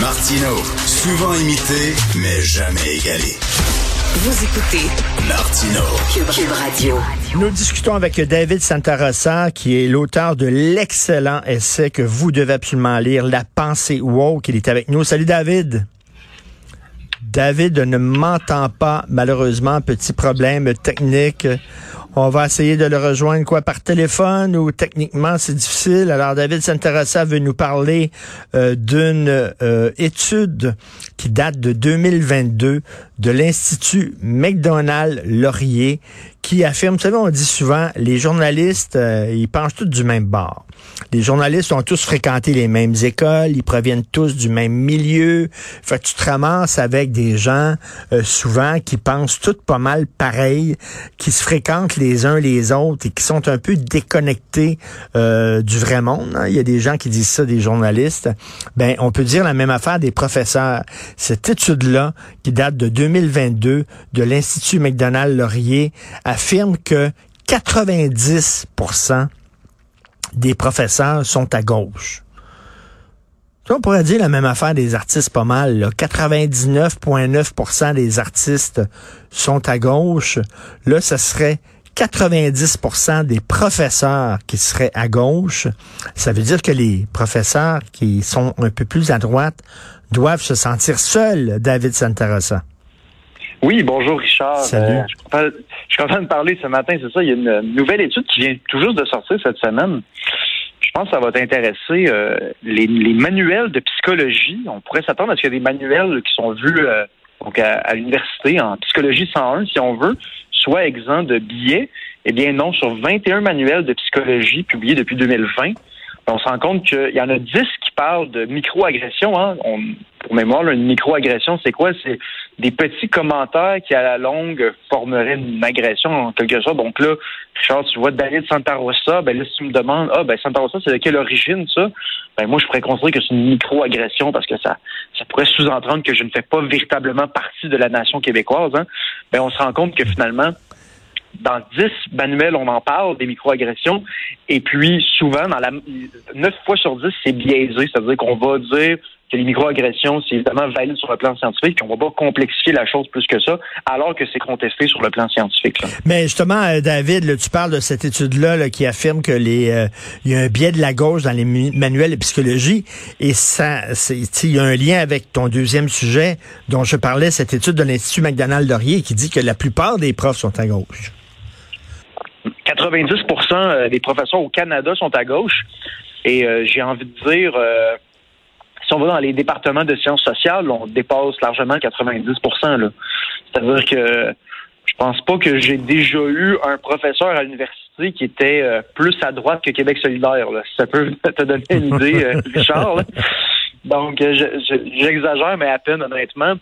Martino, souvent imité, mais jamais égalé. Vous écoutez Martino. Cube, Radio. Nous discutons avec David Santarossa, qui est l'auteur de l'excellent essai que vous devez absolument lire, La pensée woke. Il est avec nous. Salut David. David ne m'entend pas, malheureusement. Petit problème technique. On va essayer de le rejoindre quoi par téléphone ou techniquement c'est difficile. Alors David Santarassa veut nous parler euh, d'une euh, étude qui date de 2022 de l'Institut McDonald Laurier qui affirme, vous savez, on dit souvent, les journalistes, euh, ils penchent tous du même bord. Les journalistes ont tous fréquenté les mêmes écoles, ils proviennent tous du même milieu. Fait que tu te ramasses avec des gens, euh, souvent, qui pensent tous pas mal pareil, qui se fréquentent les uns les autres et qui sont un peu déconnectés euh, du vrai monde. Hein. Il y a des gens qui disent ça, des journalistes. Ben, on peut dire la même affaire des professeurs. Cette étude-là, qui date de 2022 de l'Institut McDonald-Laurier, affirme que 90% des professeurs sont à gauche. On pourrait dire la même affaire des artistes pas mal. 99,9% des artistes sont à gauche. Là, ce serait 90% des professeurs qui seraient à gauche. Ça veut dire que les professeurs qui sont un peu plus à droite doivent se sentir seuls, David Santarossa. Oui, bonjour Richard. Salut. Euh, je, suis content, de parler ce matin, c'est ça. Il y a une nouvelle étude qui vient tout juste de sortir cette semaine. Je pense que ça va t'intéresser. Euh, les, manuels de psychologie, on pourrait s'attendre à ce qu'il y ait des manuels qui sont vus euh, donc à, l'université en psychologie 101, si on veut, soit exempts de billets. Eh bien non, sur 21 manuels de psychologie publiés depuis 2020, on se rend compte qu'il y en a 10 qui parlent de microagression. Hein. pour mémoire, une microagression, c'est quoi? C'est des petits commentaires qui, à la longue, formeraient une agression en quelque sorte. Donc là, Richard, tu vois David Santa Rosa, ben là, si tu me demandes, ah, ben Santa Rosa, c'est de quelle origine, ça? Ben moi, je pourrais considérer que c'est une microagression parce que ça, ça pourrait sous-entendre que je ne fais pas véritablement partie de la nation québécoise. Hein. Ben, on se rend compte que finalement, dans 10 manuels, on en parle des microagressions. Et puis, souvent, dans la 9 fois sur 10, c'est biaisé. C'est-à-dire qu'on va dire que les microagressions, c'est évidemment valide sur le plan scientifique, qu'on va pas complexifier la chose plus que ça, alors que c'est contesté sur le plan scientifique. Mais justement, euh, David, tu parles de cette étude-là qui affirme que les euh, y a un biais de la gauche dans les manuels de psychologie, et ça, il y a un lien avec ton deuxième sujet dont je parlais, cette étude de l'Institut McDonald-Laurier qui dit que la plupart des profs sont à gauche. 90% euh, des professeurs au Canada sont à gauche. Et euh, j'ai envie de dire, euh, si on va dans les départements de sciences sociales, on dépasse largement 90% C'est-à-dire que je pense pas que j'ai déjà eu un professeur à l'université qui était plus à droite que Québec solidaire. Ça peut te donner une idée, Richard. Donc, j'exagère, mais à peine, honnêtement.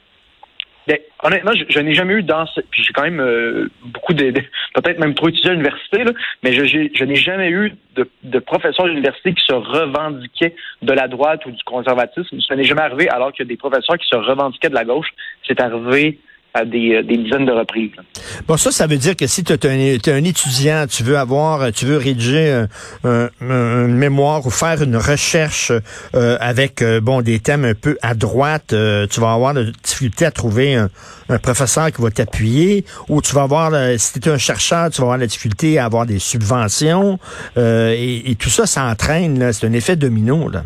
Ben, honnêtement, je, n'ai jamais eu dans puis j'ai quand même euh, beaucoup de, peut-être même trop étudié à l'université, mais je, je n'ai jamais eu de, de professeurs d'université qui se revendiquaient de la droite ou du conservatisme. Ça n'est jamais arrivé alors que des professeurs qui se revendiquaient de la gauche, c'est arrivé à des, euh, des, dizaines de reprises. Bon, ça, ça veut dire que si tu es, un étudiant, tu veux avoir, tu veux rédiger un, un, mémoire ou faire une recherche euh, avec euh, bon des thèmes un peu à droite, tu vas avoir de difficulté à trouver un, un professeur qui va t'appuyer, ou tu vas avoir, si tu es un chercheur, tu vas avoir la difficulté à avoir des subventions, et, et, tout ça s'entraîne, c'est un effet domino. Là.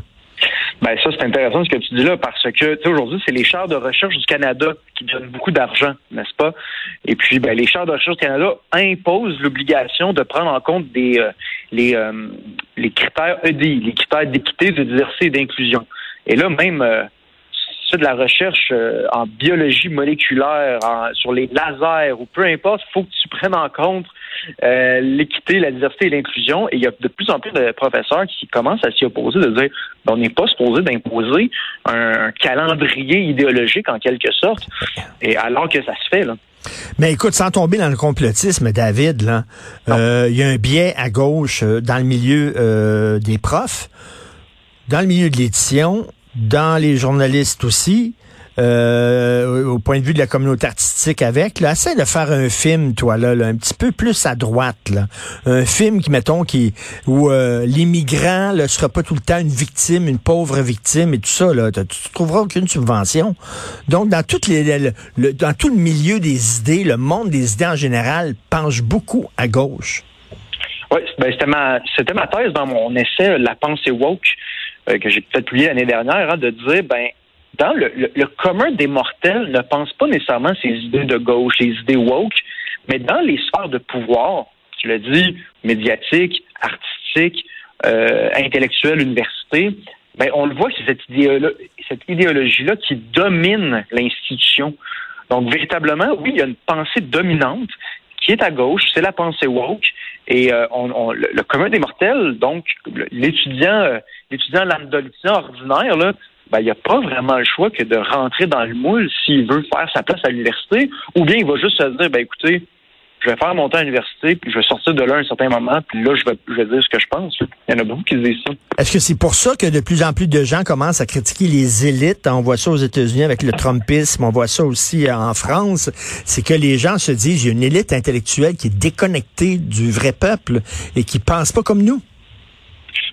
Ben ça, c'est intéressant ce que tu dis là, parce que aujourd'hui, c'est les chars de recherche du Canada qui donnent beaucoup d'argent, n'est-ce pas? Et puis, ben, les chars de recherche du Canada imposent l'obligation de prendre en compte des euh, les, euh, les critères EDI, les critères d'équité, de diversité et d'inclusion. Et là, même euh, de la recherche en biologie moléculaire, sur les lasers ou peu importe, il faut que tu prennes en compte euh, l'équité, la diversité et l'inclusion. Et il y a de plus en plus de professeurs qui commencent à s'y opposer, de dire ben, on n'est pas supposé d'imposer un, calendrier idéologique en quelque sorte, et alors que ça se fait. Là. Mais écoute, sans tomber dans le complotisme, David, là, euh, il y a un biais à gauche euh, dans le milieu des profs, dans le milieu de l'édition, dans les journalistes aussi, euh, au point de vue de la communauté artistique avec, là, de faire un film, toi, là, un petit peu plus à droite, là. Un film qui, mettons, qui, où euh, l'immigrant ne sera pas tout le temps une victime, une pauvre victime et tout ça, là. Tu, trouveras aucune subvention. Donc, dans, toutes les, le, dans tout le milieu des idées, le monde des idées en général penche beaucoup à gauche. Oui, ben, c'était ma, c'était ma thèse dans mon essai La pensée woke euh, que j'ai peut-être publié l'année dernière, hein, de dire ben dans le, commun des mortels ne pense pas nécessairement ces idées de gauche, les idées woke, mais dans les sphères de pouvoir, tu l'as dit, médiatique, artistique, euh, intellectuelle, université, ben on le voit, c'est cette idéologie-là qui domine l'institution. Donc, véritablement, oui, il y a une pensée dominante qui est à gauche, c'est la pensée woke, et euh, on, le, commun des mortels, donc l'étudiant, euh, l'étudiant lambda, ordinaire, là, ben, il n'y a pas vraiment le choix que de rentrer dans le moule s'il veut faire sa place à l'université, ou bien il va juste se dire, ben écoutez, je vais faire mon temps à l'université, puis je vais sortir de là à un certain moment, puis là, je vais, je vais dire ce que je pense. Il y en a beaucoup qui disent ça. Est-ce que c'est pour ça que de plus en plus de gens commencent à critiquer les élites? On voit ça aux États-Unis avec le Trumpisme, on voit ça aussi en France. C'est que les gens se disent, il y a une élite intellectuelle qui est déconnectée du vrai peuple et qui pense pas comme nous.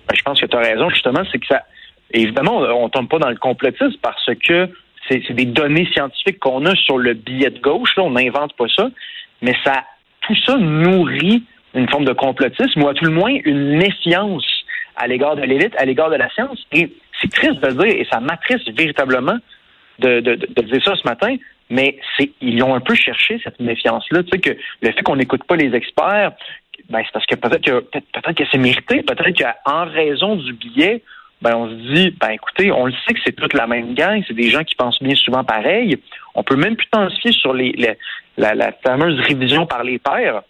Ben, je pense que tu as raison, justement, c'est que ça évidemment, on ne tombe pas dans le complotisme parce que c'est des données scientifiques qu'on a sur le billet de gauche. Là, on n'invente pas ça. Mais ça, tout ça nourrit une forme de complotisme ou à tout le moins une méfiance à l'égard de l'élite, à l'égard de la science. Et c'est triste de le dire, et ça m'attriste véritablement de, de, de, dire ça ce matin, mais c'est ils ont un peu cherché cette méfiance-là. Tu sais que le fait qu'on n'écoute pas les experts, ben c'est parce que peut-être que peut-être que c'est mérité, peut-être qu'en raison du billet, ben on se dit, ben écoutez, on le sait que c'est toute la même gang, c'est des gens qui pensent bien souvent pareil. On peut même plus tensifier sur la, fameuse révision par les pairs.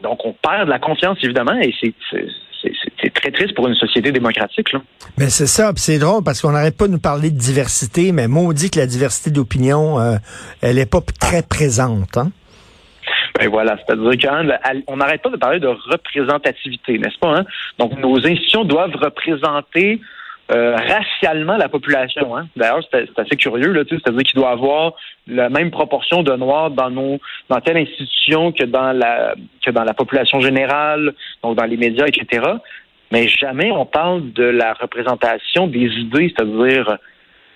Donc on perd de la confiance évidemment, et c'est très triste pour une société démocratique. Mais c'est ça, c'est drôle parce qu'on n'arrête pas de nous parler de diversité, mais dit que la diversité d'opinion, euh, elle est pas très présente. Hein? Ben voilà, c'est-à-dire qu'on n'arrête pas de parler de représentativité, n'est-ce pas? Hein? Donc, nos institutions doivent représenter euh, racialement la population. Hein? D'ailleurs, c'est assez curieux, là, c'est-à-dire qu'il doit avoir la même proportion de noirs dans nos dans telle institution que dans la que dans la population générale, donc dans les médias, etc. Mais jamais on parle de la représentation des idées, c'est-à-dire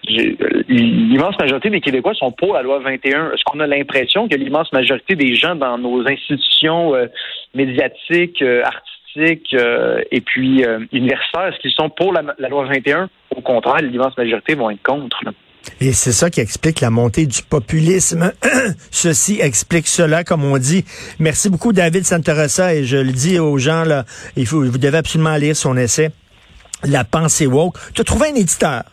l'immense majorité des Québécois sont pour la loi 21. Est-ce qu'on a l'impression que l'immense majorité des gens dans nos institutions euh, médiatiques, euh, artistiques euh, et puis universitaires, est-ce qu'ils sont pour la, loi 21? Au contraire, l'immense majorité vont être contre. Et c'est ça qui explique la montée du populisme. Ceci explique cela, comme on dit. Merci beaucoup, David Santarossa, et je le dis aux gens, là, il faut, vous devez absolument lire son essai, La pensée woke. Tu as trouvé un éditeur?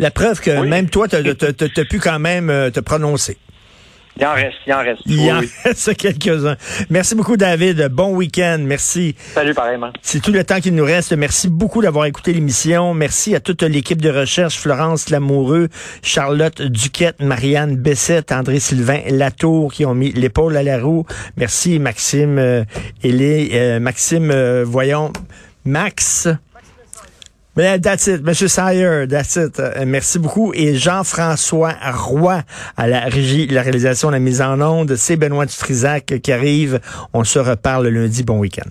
La preuve que même toi, tu as, pu quand même euh, te prononcer. Il en reste, il en reste. Il en reste quelques-uns. Merci beaucoup, David. Bon week-end. Merci. Salut, pareillement. C'est tout le temps qu'il nous reste. Merci beaucoup d'avoir écouté l'émission. Merci à toute l'équipe de recherche, Florence Lamoureux, Charlotte Duquette, Marianne Bessette, André-Sylvain Latour, qui ont mis l'épaule à la roue. Merci, Maxime euh, euh Maxime, euh, voyons, Max. That's it, Monsieur Sayer, that's it. Euh, merci beaucoup. Et Jean-François Roy à la régie, la réalisation, la mise en onde. C'est Benoît Dutrisac qui arrive. On se reparle lundi. Bon week-end.